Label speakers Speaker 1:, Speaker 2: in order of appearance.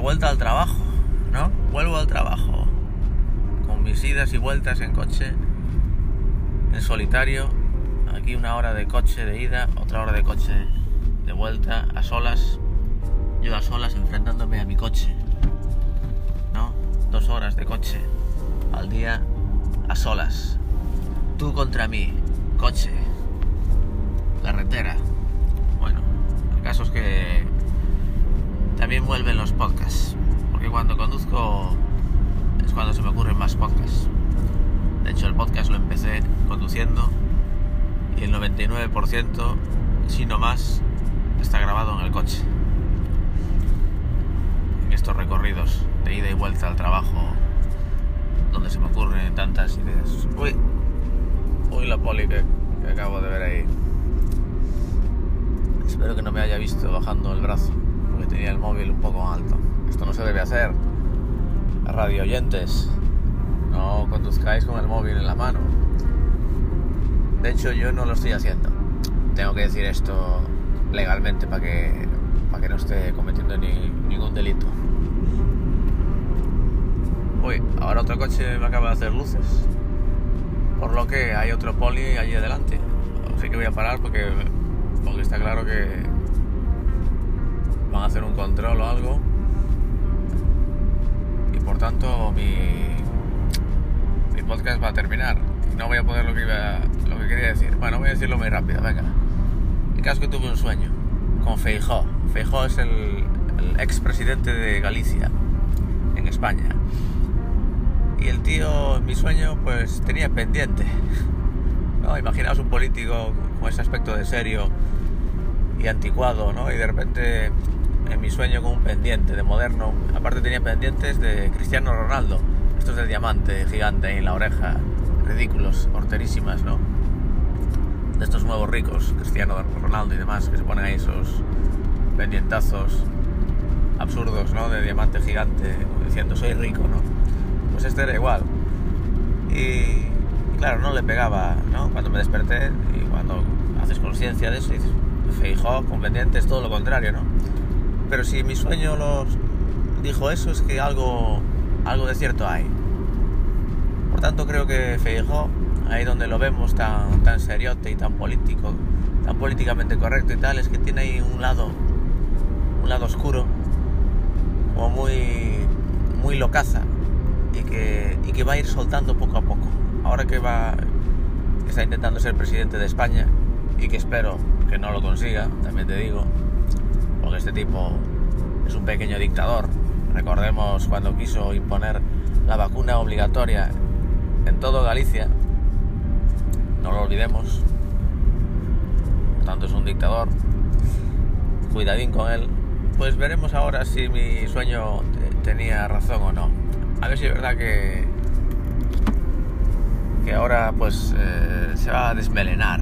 Speaker 1: vuelta al trabajo, ¿no? Vuelvo al trabajo. Con mis idas y vueltas en coche, en solitario. Aquí una hora de coche de ida, otra hora de coche de vuelta, a solas. Yo a solas enfrentándome a mi coche. ¿No? Dos horas de coche al día a solas. Tú contra mí, coche, carretera. Bueno, el caso que también vuelven cuando conduzco es cuando se me ocurren más podcasts. De hecho, el podcast lo empecé conduciendo y el 99%, si no más, está grabado en el coche. En estos recorridos de ida y vuelta al trabajo, donde se me ocurren tantas ideas. Uy, uy la poli que, que acabo de ver ahí. Espero que no me haya visto bajando el brazo, porque tenía el móvil un poco alto. Esto no se debe hacer. Radio oyentes, no conduzcáis con el móvil en la mano. De hecho, yo no lo estoy haciendo. Tengo que decir esto legalmente para que, para que no esté cometiendo ni- ningún delito. Uy, ahora otro coche me acaba de hacer luces. Por lo que hay otro poli allí adelante. Así que voy a parar porque, porque está claro que hacer un control o algo. Y por tanto mi, mi podcast va a terminar. No voy a poder lo que, iba, lo que quería decir. Bueno, voy a decirlo muy rápido, venga. El caso que tuve un sueño con Feijó. Feijó es el, el expresidente de Galicia, en España. Y el tío, en mi sueño, pues tenía pendiente. ¿no? Imaginaos un político con ese aspecto de serio y anticuado, ¿no? Y de repente, en mi sueño, con un pendiente de moderno. Aparte tenía pendientes de Cristiano Ronaldo. Estos de diamante gigante en la oreja. Ridículos, horterísimas, ¿no? De estos nuevos ricos, Cristiano Ronaldo y demás, que se ponen ahí esos pendientazos absurdos, ¿no? De diamante gigante, diciendo soy rico, ¿no? Pues este era igual. Y, claro, no le pegaba, ¿no? Cuando me desperté y cuando haces conciencia de eso, dices, Feijó, con pendientes, todo lo contrario, ¿no? Pero si mi sueño los dijo eso, es que algo, algo de cierto hay. Por tanto, creo que Feijó, ahí donde lo vemos tan, tan seriote y tan político, tan políticamente correcto y tal, es que tiene ahí un lado, un lado oscuro, como muy, muy locaza y que, y que va a ir soltando poco a poco. Ahora que va, que está intentando ser presidente de España y que espero que no lo consiga, también te digo, porque este tipo es un pequeño dictador. Recordemos cuando quiso imponer la vacuna obligatoria en todo Galicia, no lo olvidemos. Por tanto, es un dictador. Cuidadín con él. Pues veremos ahora si mi sueño te- tenía razón o no. A ver si es verdad que que ahora pues eh, se va a desmelenar